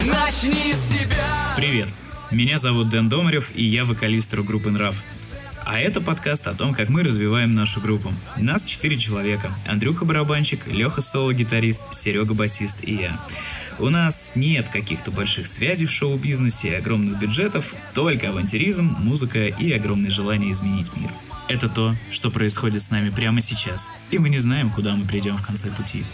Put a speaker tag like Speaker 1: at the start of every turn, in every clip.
Speaker 1: Начни с себя.
Speaker 2: Привет, меня зовут Дэн Домарев, и я вокалист группы «Нрав». А это подкаст о том, как мы развиваем нашу группу. Нас четыре человека. Андрюха барабанщик, Леха соло-гитарист, Серега басист и я. У нас нет каких-то больших связей в шоу-бизнесе и огромных бюджетов, только авантюризм, музыка и огромное желание изменить мир. Это то, что происходит с нами прямо сейчас, и мы не знаем, куда мы придем в конце пути.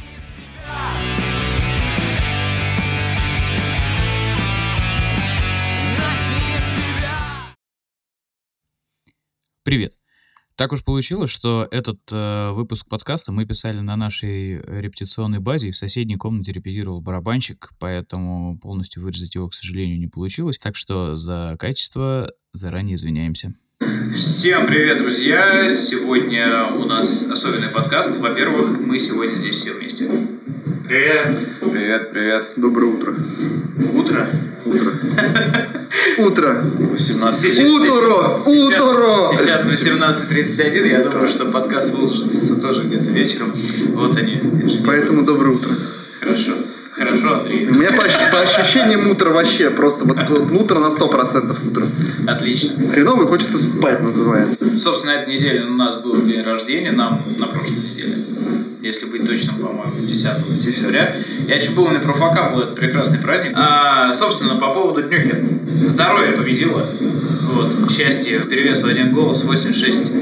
Speaker 2: Привет. Так уж получилось, что этот э, выпуск подкаста мы писали на нашей репетиционной базе, и в соседней комнате репетировал барабанщик, поэтому полностью вырезать его, к сожалению, не получилось. Так что за качество заранее извиняемся.
Speaker 3: Всем привет, друзья! Сегодня у нас особенный подкаст. Во-первых, мы сегодня здесь все вместе.
Speaker 4: Привет.
Speaker 5: Привет, привет.
Speaker 4: Доброе утро.
Speaker 3: Утро.
Speaker 4: Утро. Утро.
Speaker 5: 18.
Speaker 4: Утро! Утро!
Speaker 3: Сейчас 18.31. Я думаю, что подкаст выложится тоже где-то вечером. Вот они.
Speaker 4: Поэтому доброе утро.
Speaker 3: Хорошо. Хорошо, Андрей.
Speaker 4: У меня по, по ощущениям утро вообще просто вот, вот утро на 100% утро.
Speaker 3: Отлично.
Speaker 4: Хреново хочется спать называется.
Speaker 3: Собственно, этой неделе у нас был день рождения, нам на прошлой неделе. Если быть точным, по-моему, 10 сентября. Я чуть было не профокапал этот прекрасный праздник. А, собственно, по поводу днюхи. Здоровье победило. Вот, счастье, перевес в один голос, 86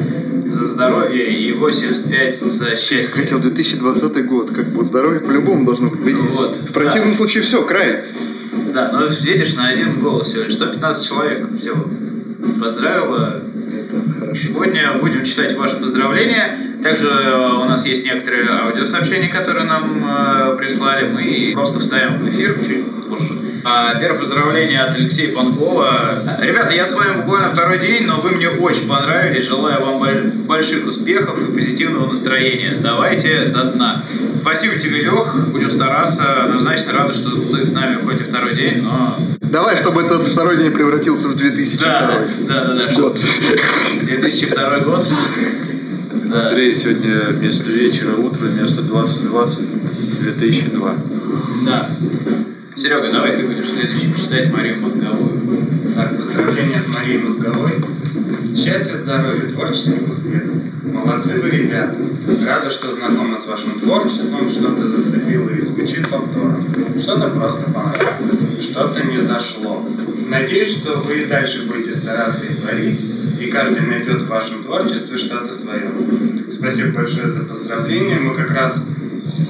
Speaker 3: за здоровье и 85 за счастье.
Speaker 4: Хотел 2020 год, как бы здоровье по-любому должно победить.
Speaker 3: Вот,
Speaker 4: в противном
Speaker 3: да.
Speaker 4: случае все, край.
Speaker 3: Да, но видишь, на один голос всего лишь 115 человек. Все, поздравила.
Speaker 4: Это хорошо.
Speaker 3: Сегодня будем читать ваши поздравления. Также у нас есть некоторые аудиосообщения, которые нам э, прислали. Мы просто вставим в эфир чуть позже. А, первое поздравление от Алексея Панкова. Ребята, я с вами буквально второй день, но вы мне очень понравились. Желаю вам больших успехов и позитивного настроения. Давайте до дна. Спасибо тебе, Лех. Будем стараться. Однозначно рады, что ты с нами хоть и второй день, но...
Speaker 4: Давай, чтобы этот второй день превратился в 2002
Speaker 3: Да, да, да. да
Speaker 4: год.
Speaker 3: 2002 год. Да.
Speaker 5: Андрей, сегодня вместо вечера утро, вместо 2020 2002.
Speaker 3: Да. Серега, давай ты будешь следующим читать Марию Мозговую.
Speaker 6: Так, поздравления от Марии Мозговой. Счастья, здоровья, творческих успехов. Молодцы вы, ребята. Рада, что знакома с вашим творчеством, что-то зацепило и звучит повтором. Что-то просто понравилось, что-то не зашло. Надеюсь, что вы и дальше будете стараться и творить, и каждый найдет в вашем творчестве что-то свое. Спасибо большое за поздравления. Мы как раз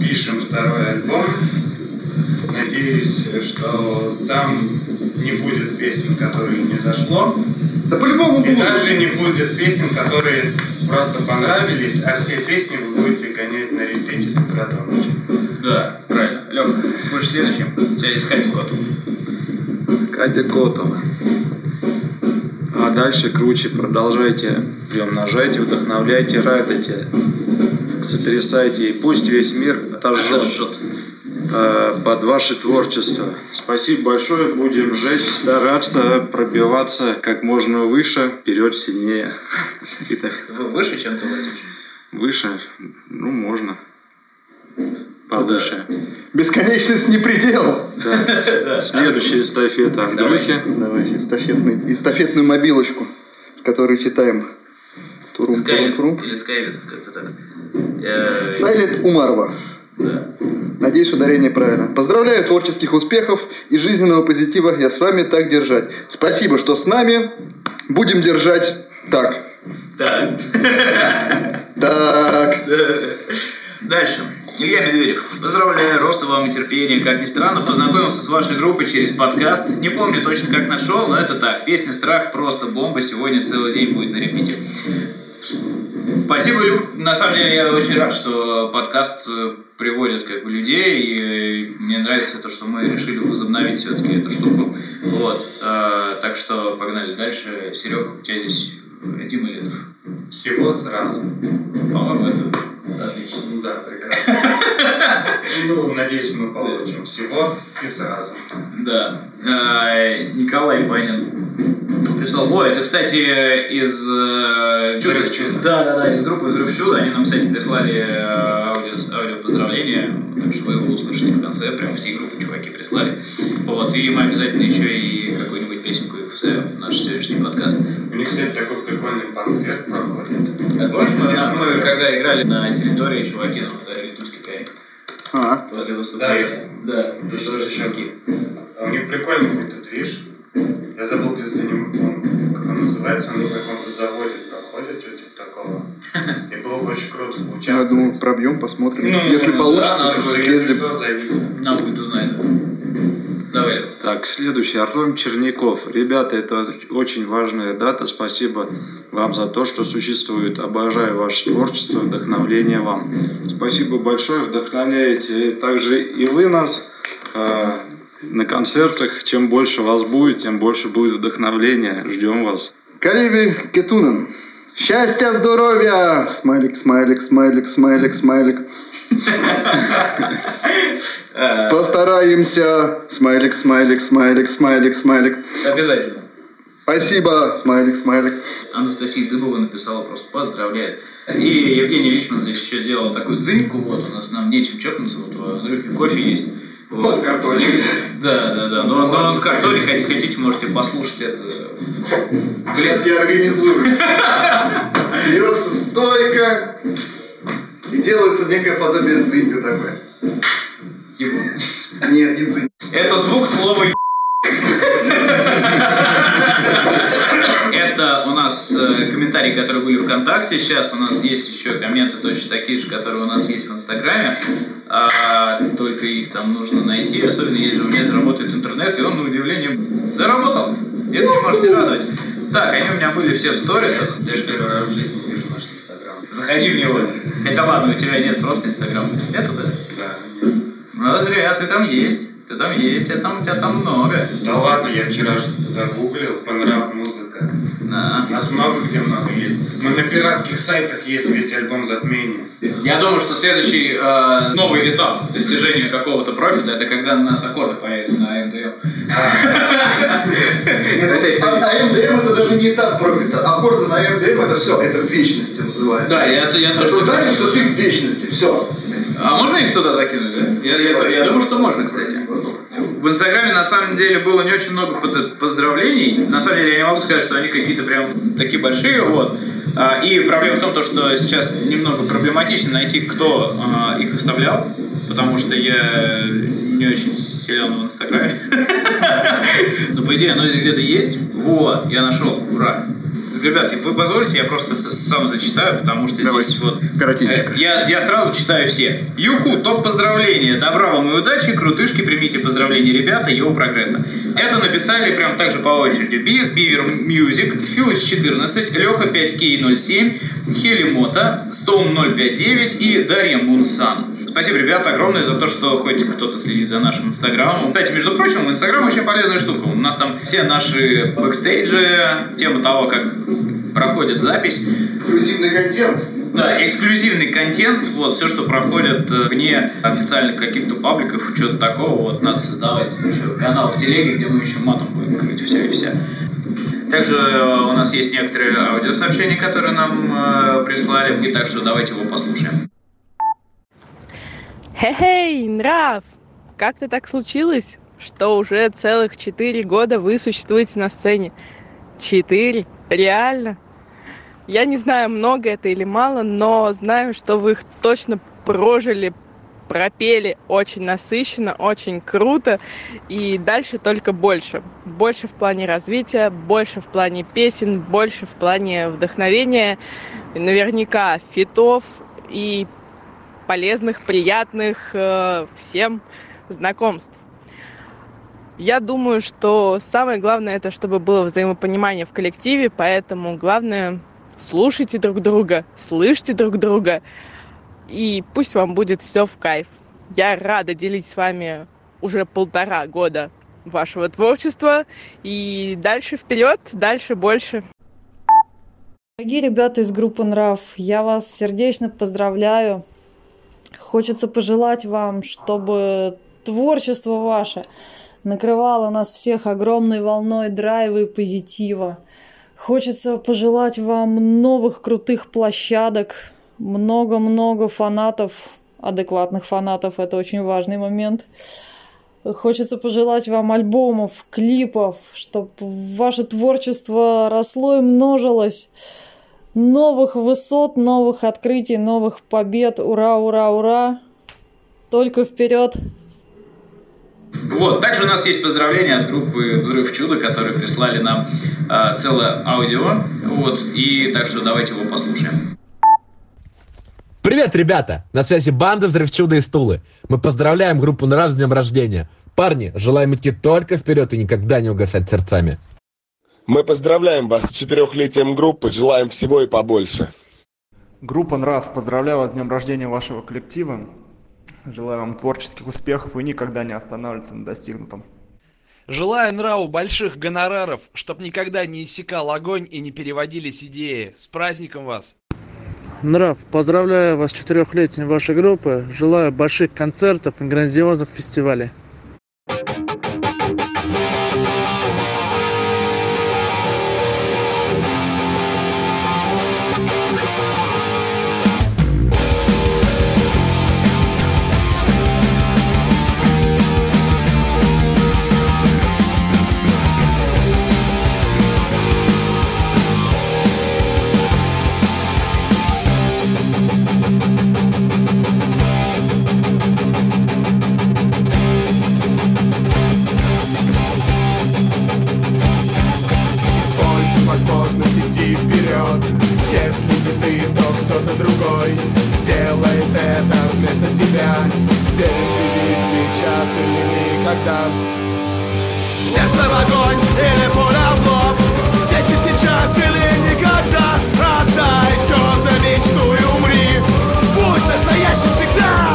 Speaker 6: пишем второй альбом. Надеюсь, что там не будет песен, которые не зашло.
Speaker 4: Да по-любому
Speaker 6: И
Speaker 4: будет.
Speaker 6: даже не будет песен, которые просто понравились, а все песни вы будете гонять на репите с утра до ночи.
Speaker 3: Да, правильно. Лех, будешь следующим. У тебя есть Катя Кот.
Speaker 5: Катя Котова. Дальше круче. Продолжайте, приумножайте, вдохновляйте, радуйте, сотрясайте. И пусть весь мир отожжет
Speaker 3: Жжет.
Speaker 5: э, под ваше творчество. Спасибо большое. Будем жечь, стараться пробиваться как можно выше, вперед, сильнее.
Speaker 3: Вы выше, чем ты
Speaker 5: выше, ну, можно. Повыше.
Speaker 4: Бесконечность не предел.
Speaker 5: Да. Следующая эстафета Андрюхи.
Speaker 4: Давай эстафетный, эстафетную мобилочку, с которой читаем. Турум, турум,
Speaker 3: Скайлет
Speaker 4: турум.
Speaker 3: или Скайвит, как-то так. Э,
Speaker 4: Сайлет Умарова.
Speaker 3: Да.
Speaker 4: Надеюсь, ударение правильно. Поздравляю, творческих успехов и жизненного позитива. Я с вами так держать. Спасибо, что с нами. Будем держать так.
Speaker 3: Так.
Speaker 4: Так.
Speaker 3: Дальше. Илья Медведев. Поздравляю, роста вам и терпения. Как ни странно, познакомился с вашей группой через подкаст. Не помню точно, как нашел, но это так. Песня «Страх» просто бомба. Сегодня целый день будет на репите. Спасибо, Илюх. На самом деле я очень рад, что подкаст э, приводит как бы людей, и мне нравится то, что мы решили возобновить все-таки эту штуку. Вот. Э, Так что погнали дальше. Серег, у тебя здесь Дима Летов.
Speaker 6: Всего сразу.
Speaker 3: По-моему, это отлично.
Speaker 6: Ну да, прекрасно. Ну, надеюсь, мы получим всего и сразу.
Speaker 3: Да. Э, Николай Панин прислал. О, это, кстати, из... э,
Speaker 6: «Взрыв чуда».
Speaker 3: Да, да, да, из группы «Взрыв чуда». Они нам, кстати, прислали э, аудио, аудио поздравления. Так что вы его услышите в конце, прям все группы чуваки прислали. Вот, и мы обязательно еще и какую-нибудь песенку их вставим в наш сегодняшний подкаст.
Speaker 6: У них, кстати, такой прикольный панк-фест проходит.
Speaker 3: А помнишь, мы, мы когда играли на территории, чуваки нам подарили тульский пряник
Speaker 4: А,
Speaker 3: после выступления. Да,
Speaker 6: Это
Speaker 3: это
Speaker 6: тоже
Speaker 3: чуваки.
Speaker 6: А у них прикольный какой-то движ. Я забыл, где за ним, он, как он называется, он на каком-то заводе проходит, что типа такого. И было бы очень круто
Speaker 4: я
Speaker 6: поучаствовать.
Speaker 4: думаю, пробьем, посмотрим.
Speaker 6: Ну,
Speaker 4: Если
Speaker 3: да,
Speaker 4: получится,
Speaker 3: да,
Speaker 6: Я если что, зовите.
Speaker 3: Нам будет узнать. Давай.
Speaker 5: Так, следующий. Артем Черняков. Ребята, это очень важная дата. Спасибо вам за то, что существует. Обожаю ваше творчество, вдохновление вам. Спасибо большое, вдохновляете также и вы нас э, на концертах. Чем больше вас будет, тем больше будет вдохновления. Ждем вас.
Speaker 4: Кариби Кетунен. Счастья, здоровья! Смайлик, смайлик, смайлик, смайлик, смайлик. Постараемся. Смайлик, смайлик, смайлик, смайлик, смайлик.
Speaker 3: Обязательно.
Speaker 4: Спасибо, смайлик, смайлик.
Speaker 3: Анастасия Дыбова написала просто поздравляет. И Евгений Личман здесь еще сделал такую дзыньку, вот у нас нам нечем чокнуться, вот у Андрюхи кофе есть. Вот.
Speaker 4: картоне.
Speaker 3: Да, да, да. Но, но он в картоне, хотите, хотите, можете послушать это.
Speaker 4: Сейчас я организую. Берется стойка и делается некое подобие дзинька такое. Нет, не дзинь.
Speaker 3: Это звук слова. Это у нас э, комментарии, которые были ВКонтакте. Сейчас у нас есть еще комменты точно такие же, которые у нас есть в Инстаграме. А, только их там нужно найти. Особенно если же у меня работает интернет, и он, на удивление, заработал. Это не может не радовать. Так, они у меня были все в сторисах.
Speaker 6: Я же первый раз в жизни.
Speaker 3: Заходи в него. Это ладно, у тебя нет просто Инстаграма. Нету, да?
Speaker 6: Да.
Speaker 3: Ну, зря, ты там есть. Ты там есть, а там, у тебя там много.
Speaker 6: Да ладно, я вчера загуглил, понрав музыка.
Speaker 3: Да.
Speaker 6: У нас много где много есть. Мы на пиратских сайтах есть весь альбом затмения.
Speaker 3: Я думаю, что следующий э, новый этап достижения какого-то профита это когда у нас аккорды появятся на МДМ.
Speaker 4: А а МДМ это даже не этап профита. Аккорды на МДМ это все, это в вечности называется.
Speaker 3: Да, я, это- я тоже.
Speaker 4: Это значит, что ты в вечности, все.
Speaker 3: А можно их туда закинуть, да? Я, я, я думаю, что можно, кстати. В Инстаграме на самом деле было не очень много поздравлений. На самом деле я не могу сказать, что они какие-то прям такие большие, вот. А, И проблема в том, то, что сейчас немного проблематично найти, кто а, их оставлял, потому что я не очень силен в Инстаграме. Но по идее оно где-то есть. Вот, я нашел, ура. Ребят, вы позволите, я просто сам зачитаю, потому что
Speaker 4: Давай.
Speaker 3: здесь вот
Speaker 4: Коротенечко.
Speaker 3: Э, Я, я сразу читаю все. Юху, топ поздравления. Добра вам и удачи. Крутышки, примите поздравления, ребята. Йоу, прогресса. Это написали прям так же по очереди. BS Beaver Music, Филыч 14, Леха 5К07, Хелимота, Stone 059 и Дарья Мунсан. Спасибо, ребята, огромное за то, что хоть кто-то следит за нашим инстаграмом. Кстати, между прочим, инстаграм очень полезная штука. У нас там все наши бэкстейджи, тема того, как проходит запись.
Speaker 4: Эксклюзивный контент.
Speaker 3: Да, эксклюзивный контент, вот, все, что проходит э, вне официальных каких-то пабликов, что-то такого, вот, надо создавать еще канал в телеге, где мы еще матом будем крыть вся и вся. Также э, у нас есть некоторые аудиосообщения, которые нам э, прислали, и так что давайте его послушаем.
Speaker 1: Хе-хей, нрав! Как-то так случилось, что уже целых четыре года вы существуете на сцене. Четыре? Реально? Я не знаю, много это или мало, но знаю, что вы их точно прожили, пропели очень насыщенно, очень круто. И дальше только больше. Больше в плане развития, больше в плане песен, больше в плане вдохновения. Наверняка фитов и полезных, приятных э, всем знакомств. Я думаю, что самое главное это, чтобы было взаимопонимание в коллективе, поэтому главное слушайте друг друга, слышите друг друга, и пусть вам будет все в кайф. Я рада делить с вами уже полтора года вашего творчества, и дальше вперед, дальше больше.
Speaker 7: Дорогие ребята из группы Нрав, я вас сердечно поздравляю. Хочется пожелать вам, чтобы творчество ваше накрывало нас всех огромной волной драйва и позитива. Хочется пожелать вам новых крутых площадок, много-много фанатов, адекватных фанатов, это очень важный момент. Хочется пожелать вам альбомов, клипов, чтобы ваше творчество росло и множилось. Новых высот, новых открытий, новых побед. Ура, ура, ура. Только вперед.
Speaker 3: Вот, также у нас есть поздравления от группы Взрыв Чудо, которые прислали нам э, целое аудио. Вот, и так что давайте его послушаем.
Speaker 8: Привет, ребята! На связи банда Взрыв Чудо из Тулы. Мы поздравляем группу Нрав с днем рождения. Парни, желаем идти только вперед и никогда не угасать сердцами.
Speaker 9: Мы поздравляем вас с четырехлетием группы, желаем всего и побольше.
Speaker 10: Группа Нрав, поздравляю вас с днем рождения вашего коллектива. Желаю вам творческих успехов и никогда не останавливаться на достигнутом.
Speaker 11: Желаю Нраву больших гонораров, чтоб никогда не иссякал огонь и не переводились идеи. С праздником вас!
Speaker 12: Нрав, поздравляю вас с четырехлетием вашей группы. Желаю больших концертов и грандиозных фестивалей.
Speaker 13: Вперед Если не ты, то кто-то другой. Сделает это вместо тебя. Верен тебе сейчас или никогда Сердце в огонь или пуля в лоб. Здесь и сейчас или никогда. Отдай все за мечту и умри. Будь настоящим всегда.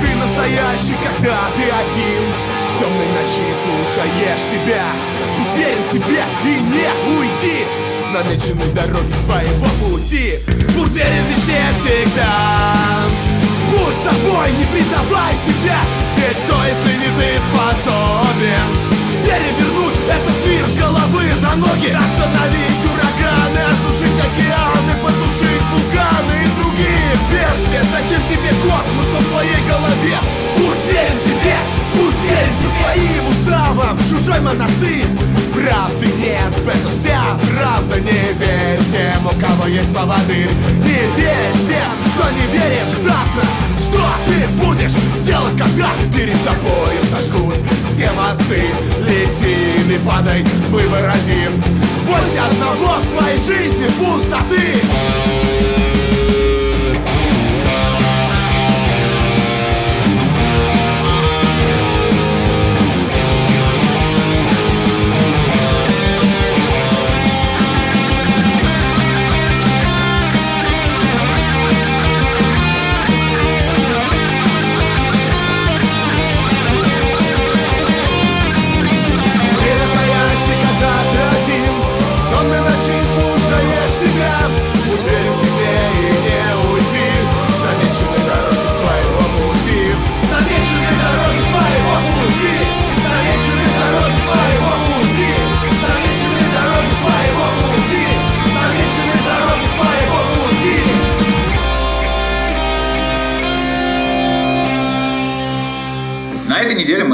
Speaker 13: Ты настоящий, когда ты один. В темной ночи слушаешь себя. Будь верен себе и не уйди С намеченной дороги с твоего пути. Будь верен мечте всегда Будь собой, не предавай себя. Ведь кто, если не ты способен Перевернуть этот мир с головы на ноги? Остановить ураганы, осушить океаны Потушить вулканы и другие. Бедствия Зачем тебе космос в твоей голове? Будь верен себе, со своим уставом. Чужой монастырь, правды нет В этом вся правда. Не верь тем, у кого есть поводырь Не верь тем, кто не верит в завтра. Что ты будешь делать, когда перед тобою сожгут все мосты? Лети или падай, выбор один. Бойся одного в своей жизни пустоты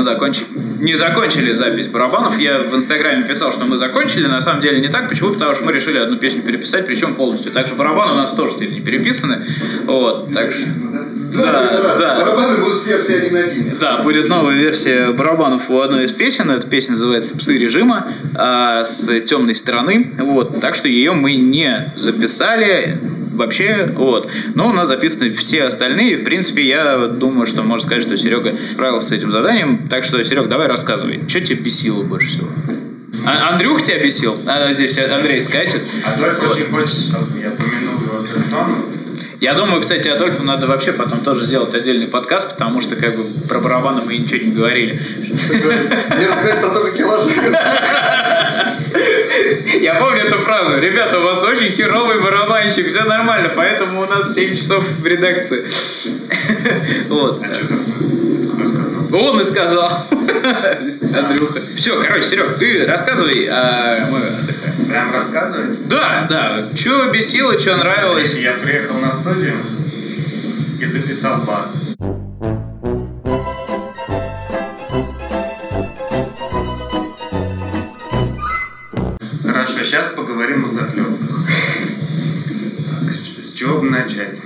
Speaker 3: мы закончили, не закончили запись барабанов. Я в Инстаграме писал, что мы закончили. На самом деле не так. Почему? Потому что мы решили одну песню переписать, причем полностью. Также барабаны у нас тоже теперь не переписаны. Вот, так что... Да, да.
Speaker 4: Барабаны будут версии 1.1.
Speaker 3: Да, будет новая версия барабанов у одной из песен. Эта песня называется «Псы режима» а, с темной стороны. Вот, так что ее мы не записали вообще, вот. Но у нас записаны все остальные. В принципе, я думаю, что можно сказать, что Серега справился с этим заданием. Так что, Серег, давай рассказывай, что тебе бесило больше всего? А, Андрюх тебя бесил? А, здесь Андрей скачет.
Speaker 6: Адольф
Speaker 3: Вот.
Speaker 6: очень хочет, чтобы я помянул его персону.
Speaker 3: Я думаю, кстати, Адольфу надо вообще потом тоже сделать отдельный подкаст, потому что как бы про барабаны мы ничего не говорили.
Speaker 4: Не рассказать про то, как я ложу.
Speaker 3: Я помню эту фразу. Ребята, у вас очень херовый барабанщик, все нормально, поэтому у нас 7 часов в редакции. Вот. Он и сказал. Андрюха. Все, короче, Серег, ты рассказывай, а мы отдыхаем.
Speaker 6: Прям рассказывать?
Speaker 3: Да, да. Что бесило, что нравилось?
Speaker 6: Я приехал на студию, и записал бас. Хорошо, сейчас поговорим о заклепках. Чего бы начать?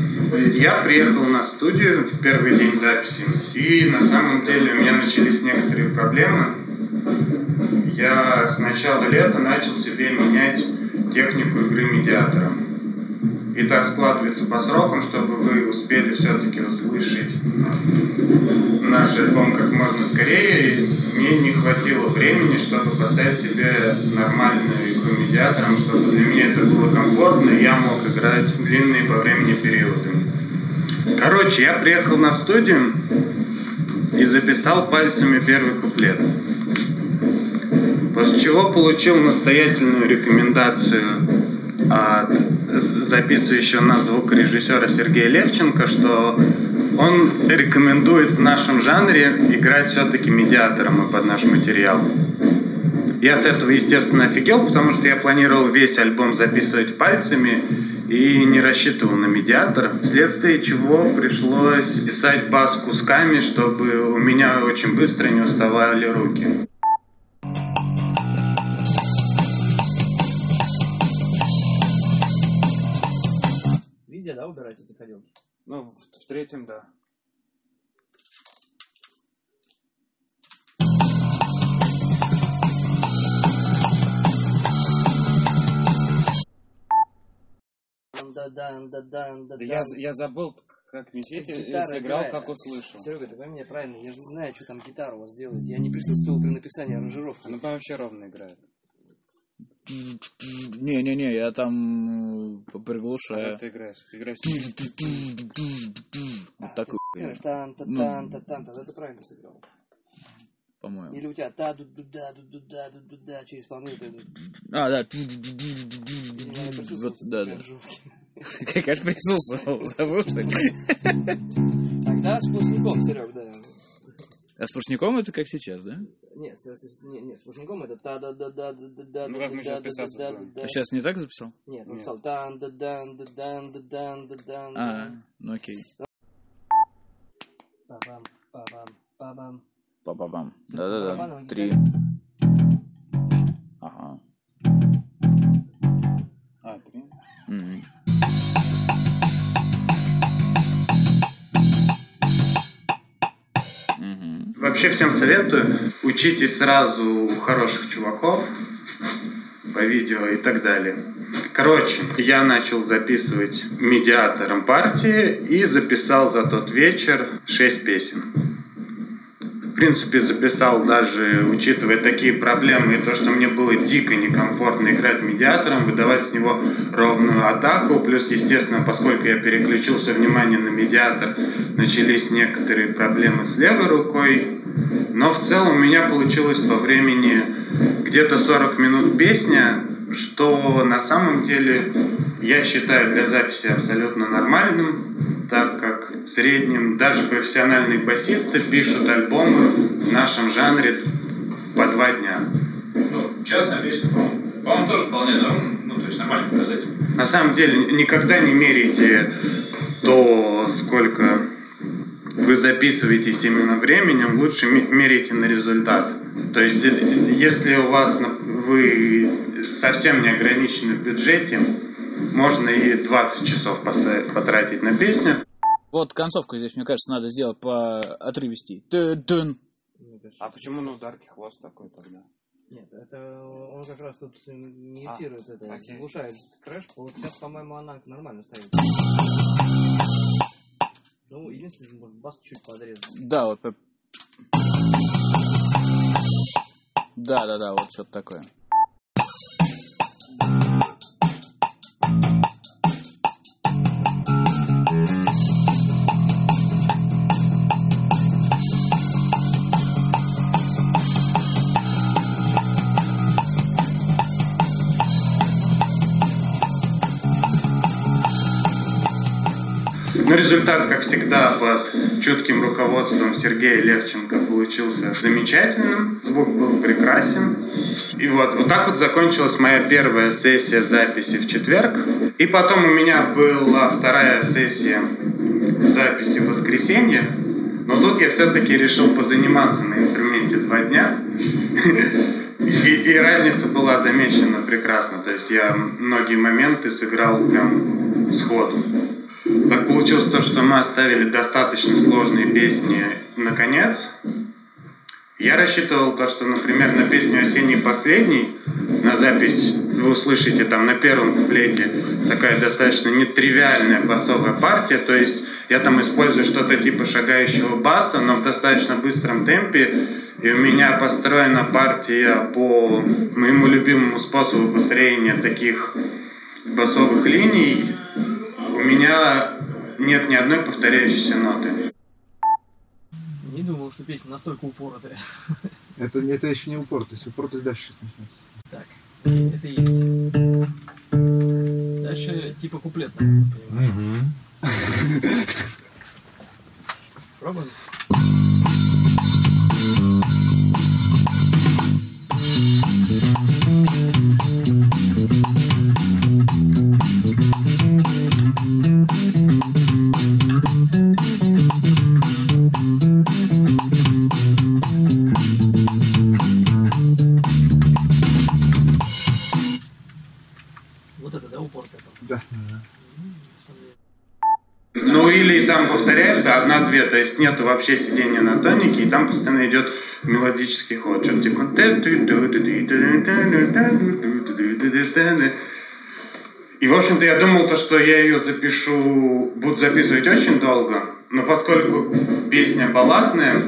Speaker 6: Я приехал на студию в первый день записи, и на самом деле у меня начались некоторые проблемы. Я с начала лета начал себе менять технику игры медиатором. И так складывается по срокам, чтобы вы успели все-таки услышать наш альбом как можно скорее. И мне не хватило времени, чтобы поставить себе нормальную игру медиатором, чтобы для меня это было комфортно, и я мог играть длинные по времени периоды. Короче, я приехал на студию и записал пальцами первый куплет. После чего получил настоятельную рекомендацию от записывающего нас звукорежиссера Сергея Левченко, что он рекомендует в нашем жанре играть все-таки медиатором и под наш материал. Я с этого, естественно, офигел, потому что я планировал весь альбом записывать пальцами и не рассчитывал на медиатор, вследствие чего пришлось писать бас кусками, чтобы у меня очень быстро не уставали руки.
Speaker 14: Везде, да, убирать эти ходилки?
Speaker 6: Ну, в, в третьем, да.
Speaker 14: Да
Speaker 15: я, я забыл, как мечеть, и сыграл, как услышал.
Speaker 14: Серега, ты пойми меня правильно, я же не знаю, что там гитара у вас делает. Я не присутствовал при написании аранжировки.
Speaker 15: Она вообще ровно играет.
Speaker 16: Не-не-не, я там приглушаю.
Speaker 15: А ты играешь? Ты играешь.
Speaker 16: Вот такой.
Speaker 14: Тан та тан та тан тогда ты правильно сыграл.
Speaker 16: По-моему.
Speaker 14: Или у тебя та ду ду да ду ду да ду ду да через исполнил ты.
Speaker 16: А, да. Вот, да, да. Конечно, присутствовал. Забыл, что ли?
Speaker 14: Тогда с пустяком, Серег, да.
Speaker 16: А с пушником это как сейчас, да?
Speaker 14: Нет, с, нет, пушником это та да да да да да да
Speaker 15: Ну, как мы
Speaker 14: да
Speaker 15: сейчас писаться
Speaker 14: да
Speaker 15: будем?
Speaker 14: да
Speaker 16: А сейчас не так записал?
Speaker 14: Нет, он писал дан да дан да дан да дан да дан
Speaker 16: А, ну окей.
Speaker 14: Па-бам, па-бам, па-бам.
Speaker 16: Па-па-бам. Да-да-да.
Speaker 14: Барабановая
Speaker 16: Три. Ага.
Speaker 15: А, три.
Speaker 16: Мгм.
Speaker 6: Вообще всем советую, учитесь сразу у хороших чуваков по видео и так далее. Короче, я начал записывать медиатором партии и записал за тот вечер шесть песен. В принципе, записал даже, учитывая такие проблемы, и то, что мне было дико некомфортно играть медиатором, выдавать с него ровную атаку, плюс, естественно, поскольку я переключил все внимание на медиатор, начались некоторые проблемы с левой рукой, но в целом у меня получилось по времени где-то 40 минут песня, что на самом деле я считаю для записи абсолютно нормальным, так как в среднем даже профессиональные басисты пишут альбомы в нашем жанре по два дня.
Speaker 3: Ну, частная песня, по-моему. По-моему, тоже вполне норм, ну, то есть нормальный показатель.
Speaker 6: На самом деле никогда не меряйте то, сколько вы записываетесь именно временем, лучше ме- меряйте на результат. То есть, э, если у вас вы совсем не ограничены в бюджете, можно и 20 часов поставить, потратить на песню.
Speaker 16: Вот концовку здесь, мне кажется, надо сделать по отрывести. Тын.
Speaker 15: А почему на ударке хвост такой тогда?
Speaker 14: Нет, это он как раз тут имитирует это,
Speaker 15: окей.
Speaker 14: заглушает крэш. Вот сейчас, по-моему, она нормально стоит. Ну, единственное, может бас чуть подрезать.
Speaker 16: Да, вот. Да, да, да, вот что-то такое.
Speaker 6: Но результат, как всегда, под чутким руководством Сергея Левченко получился замечательным. Звук был прекрасен. И вот, вот так вот закончилась моя первая сессия записи в четверг. И потом у меня была вторая сессия записи в воскресенье, но тут я все-таки решил позаниматься на инструменте два дня. И, и разница была замечена прекрасно. То есть я многие моменты сыграл прям сходу. Так получилось то, что мы оставили достаточно сложные песни на конец. Я рассчитывал то, что, например, на песню «Осенний последний» на запись вы услышите там на первом куплете такая достаточно нетривиальная басовая партия, то есть я там использую что-то типа шагающего баса, но в достаточно быстром темпе, и у меня построена партия по моему любимому способу построения таких басовых линий. У меня нет ни одной повторяющейся ноты.
Speaker 14: Не думал, что песня настолько упоротая.
Speaker 17: Это, это еще не упоротость, упоротость дальше сейчас начнется.
Speaker 14: Так, это есть. Дальше типа куплетная. Пробуем? Вот
Speaker 6: одна-две, то есть нету вообще сидения на тонике, и там постоянно идет мелодический ход. Что-то типа... И, в общем-то, я думал, то, что я ее запишу, буду записывать очень долго, но поскольку песня балладная,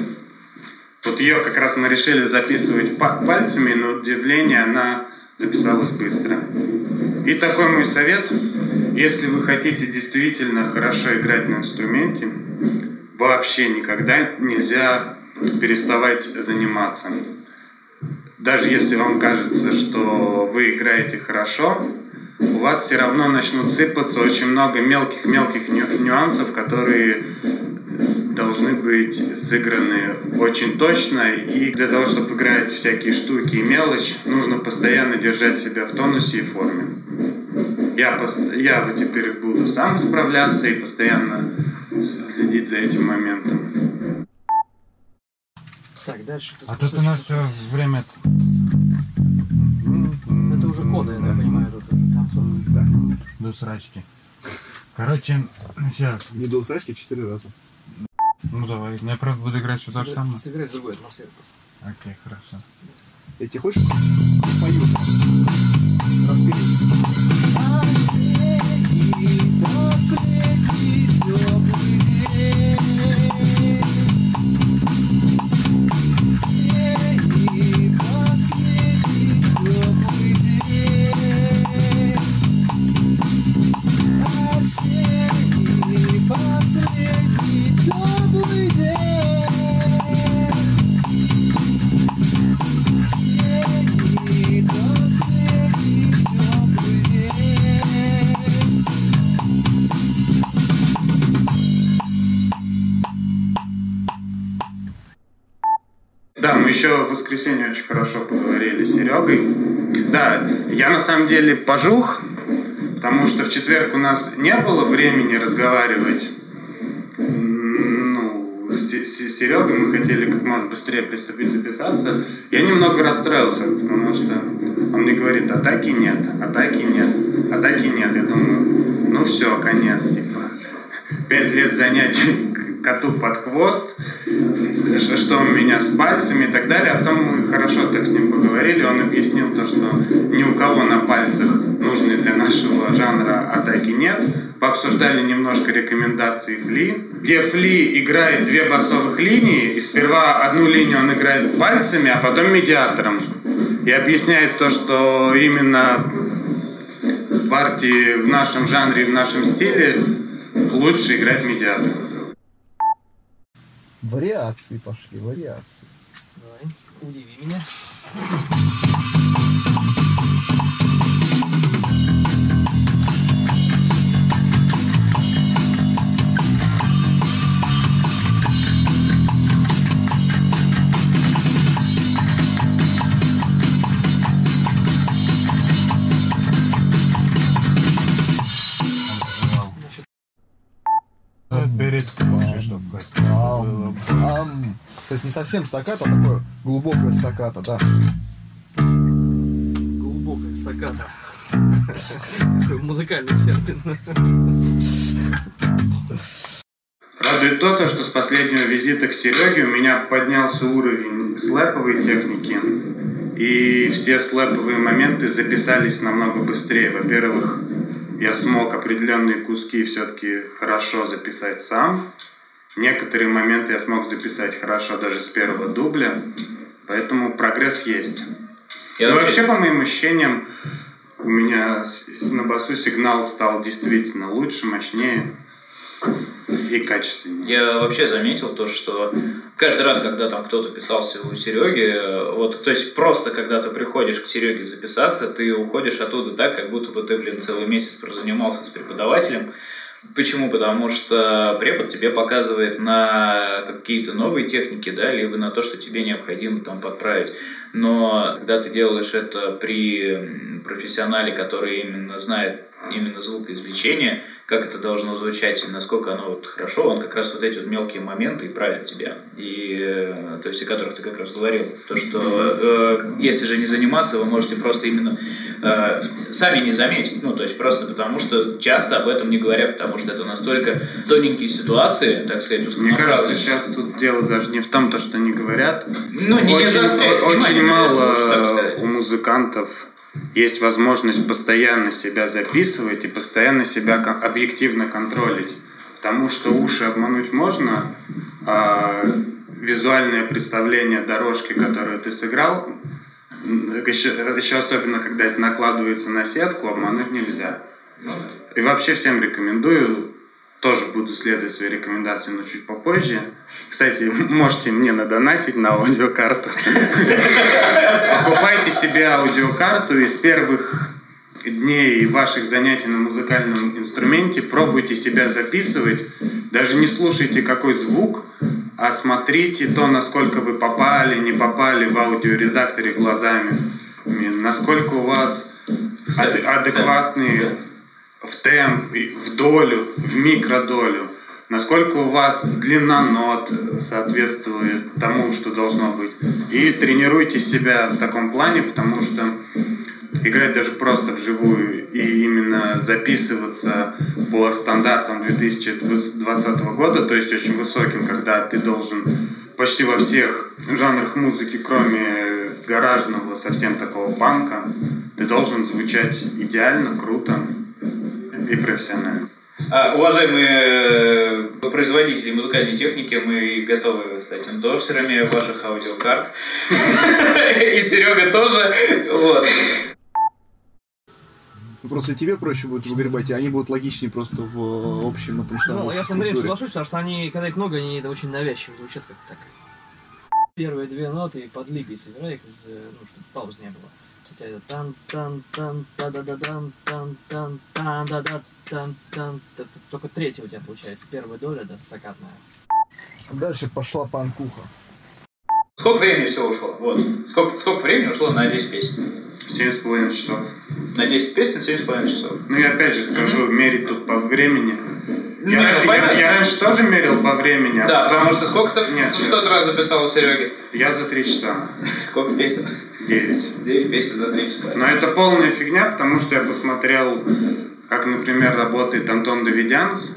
Speaker 6: вот ее как раз мы решили записывать па- пальцами, но удивление, она записалась быстро. И такой мой совет, если вы хотите действительно хорошо играть на инструменте, вообще никогда нельзя переставать заниматься. Даже если вам кажется, что вы играете хорошо, у вас все равно начнут сыпаться очень много мелких-мелких ню- нюансов, которые должны быть сыграны очень точно. И для того, чтобы играть всякие штуки и мелочь, нужно постоянно держать себя в тонусе и форме. Я, пос- я теперь буду сам справляться и постоянно следить за этим моментом.
Speaker 14: Так, дальше.
Speaker 18: А тут у нас все время...
Speaker 14: Это уже коды, я так понимаю, тут уже.
Speaker 18: Да, до срачки. Короче, сейчас.
Speaker 17: Не до усрачки, четыре раза.
Speaker 18: Ну давай, я правда буду играть все то же самое.
Speaker 14: Сыграй с другой атмосферой просто.
Speaker 18: Окей, хорошо.
Speaker 17: Я тебе хочешь пою?
Speaker 6: Да, мы еще в воскресенье очень хорошо поговорили с Серегой. Да, я на самом деле пожух, потому что в четверг у нас не было времени разговаривать ну, с, с Серегой. Мы хотели как можно быстрее приступить записаться. Я немного расстроился, потому что он мне говорит, атаки нет, атаки нет, атаки нет. Я думаю, ну все, конец, типа. Пять лет занятий коту под хвост, что, у меня с пальцами и так далее. А потом мы хорошо так с ним поговорили. Он объяснил то, что ни у кого на пальцах для нашего жанра атаки нет. Пообсуждали немножко рекомендации Фли, где Фли играет две басовых линии, и сперва одну линию он играет пальцами, а потом медиатором. И объясняет то, что именно партии в нашем жанре и в нашем стиле лучше играть медиатором.
Speaker 17: Вариации пошли, вариации.
Speaker 14: Давай, удиви меня.
Speaker 18: Грецкий вообще что То
Speaker 17: есть не совсем стаката, а такое глубокое стаката, да.
Speaker 14: Глубокое стаката. Музыкальный термин.
Speaker 6: Радует то, то, что с последнего визита к Сереге у меня поднялся уровень слэповой техники, и все слэповые моменты записались намного быстрее. Во-первых, я смог определенные куски все-таки хорошо записать сам. Некоторые моменты я смог записать хорошо даже с первого дубля, поэтому прогресс есть.
Speaker 3: Я
Speaker 6: Ну,
Speaker 3: вообще-
Speaker 6: по моим ощущениям, у меня на басу сигнал стал действительно лучше, мощнее и качественнее.
Speaker 3: Я вообще заметил то, что каждый раз, когда там кто-то писался у Сереги, вот, то есть просто когда ты приходишь к Сереге записаться, ты уходишь оттуда так, как будто бы ты, блин, целый месяц прозанимался с преподавателем. Почему? Потому что препод тебе показывает на какие-то новые техники, да, либо на то, что тебе необходимо там подправить. Но когда ты делаешь это при профессионале, который именно знает именно звукоизвлечение, как это должно звучать и насколько оно вот хорошо, он как раз вот эти вот мелкие моменты и правит тебя. И, э, то есть, о которых ты как раз говорил. То, что э, если же не заниматься, вы можете просто именно э, сами не заметить. Ну, то есть, просто потому что часто об этом не говорят, потому что это настолько тоненькие ситуации, так сказать,
Speaker 6: Мне кажется, сейчас тут дело даже не в том, то, что они говорят.
Speaker 3: Ну, не- не
Speaker 6: очень,
Speaker 3: заостряют
Speaker 6: очень
Speaker 3: внимание,
Speaker 6: мало у музыкантов есть возможность постоянно себя записывать и постоянно себя объективно контролить. Потому что уши обмануть можно, а визуальное представление дорожки, которую ты сыграл, еще, еще особенно, когда это накладывается на сетку, обмануть нельзя. И вообще всем рекомендую, тоже буду следовать своей рекомендации, но чуть попозже. Кстати, можете мне надонатить на аудиокарту. Покупайте себе аудиокарту и с первых дней ваших занятий на музыкальном инструменте пробуйте себя записывать. Даже не слушайте какой звук, а смотрите то, насколько вы попали, не попали в аудиоредакторе глазами. Насколько у вас ад- адекватные в темп, в долю, в микродолю. Насколько у вас длина нот соответствует тому, что должно быть. И тренируйте себя в таком плане, потому что играть даже просто вживую и именно записываться по стандартам 2020 года, то есть очень высоким, когда ты должен почти во всех жанрах музыки, кроме гаражного, совсем такого панка, ты должен звучать идеально, круто и профессионально.
Speaker 3: А, уважаемые э, производители музыкальной техники, мы готовы стать эндорсерами ваших аудиокарт. И Серега тоже. Вот.
Speaker 17: Ну, просто тебе проще будет выгребать, и они будут логичнее просто в общем этом самом.
Speaker 14: Ну, я с Андреем соглашусь, потому что они, когда их много, они это очень навязчиво звучат, как так. Первые две ноты и под лигой сыграй их, э, ну, чтобы пауз не было. Хотя это тан тан тан та да да дан тан тан тан да да тан тан только третья у тебя получается, первая доля, да, стакатная.
Speaker 17: Дальше пошла панкуха.
Speaker 3: Сколько времени всего ушло? Вот. Сколько, сколько времени ушло на 10 песен?
Speaker 6: 7,5 часов.
Speaker 3: На 10 песен 7,5 часов.
Speaker 6: Ну, я опять же скажу, мерить тут по времени. Я, я-
Speaker 3: ну, понятно.
Speaker 6: я раньше тоже мерил по времени. а
Speaker 3: Да,
Speaker 6: потом-
Speaker 3: потому что сколько ты
Speaker 6: Нет,
Speaker 3: в тот раз записал у Сереги?
Speaker 6: Я за три часа.
Speaker 3: Сколько песен?
Speaker 6: Девять.
Speaker 3: 9 песен за 3 часа.
Speaker 6: Но это полная фигня, потому что я посмотрел, как, например, работает Антон Давидянс.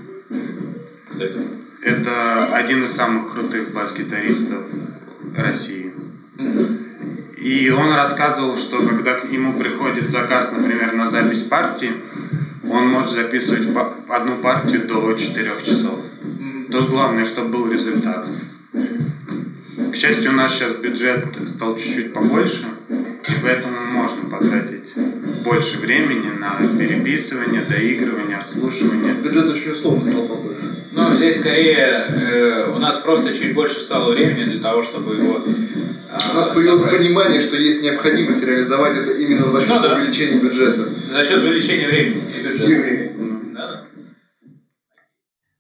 Speaker 3: Кто это?
Speaker 6: Это один из самых крутых бас-гитаристов России. И он рассказывал, что когда к нему приходит заказ, например, на запись партии, он может записывать одну партию до 4 часов. Тут главное, чтобы был результат. К счастью, у нас сейчас бюджет стал чуть-чуть побольше, и поэтому можно потратить больше времени на переписывание, доигрывание, отслушивание.
Speaker 17: Бюджет очень условно стал побольше.
Speaker 3: Ну, здесь скорее э, у нас просто чуть больше стало времени для того, чтобы его
Speaker 17: У нас появилось
Speaker 3: собрать.
Speaker 17: понимание, что есть необходимость реализовать это именно за счет
Speaker 3: Ну да.
Speaker 17: увеличения бюджета.
Speaker 3: За счет увеличения времени и бюджета.
Speaker 17: И времени.
Speaker 3: Да, да.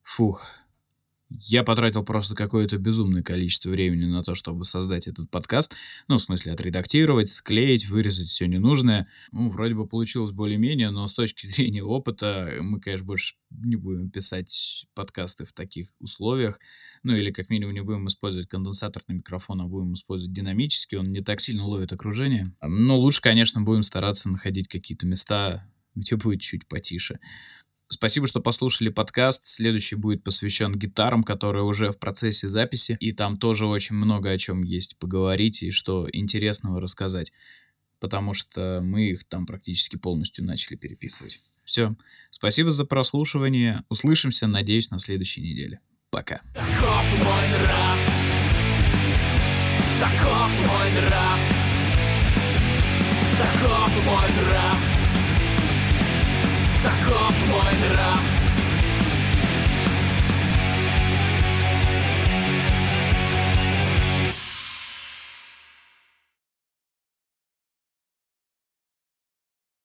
Speaker 19: Фух.
Speaker 3: Я потратил просто какое-то безумное количество времени на то, чтобы создать этот подкаст. Ну, в смысле, отредактировать, склеить, вырезать все ненужное. Ну, вроде бы получилось более-менее, но с точки зрения опыта мы, конечно, больше не будем писать подкасты в таких условиях. Ну, или как минимум не будем использовать конденсаторный микрофон, а будем использовать динамический. Он не так сильно ловит окружение. Но лучше, конечно, будем стараться находить какие-то места, где будет чуть потише. Спасибо, что послушали подкаст. Следующий будет посвящен гитарам, которые уже в процессе записи. И там тоже очень много о чем есть поговорить и что интересного рассказать. Потому что мы их там практически полностью начали переписывать. Все. Спасибо за прослушивание. Услышимся, надеюсь, на следующей неделе. Пока.
Speaker 13: Таков мой нрав Таков мой нрав Таков мой нрав таков мой нрав.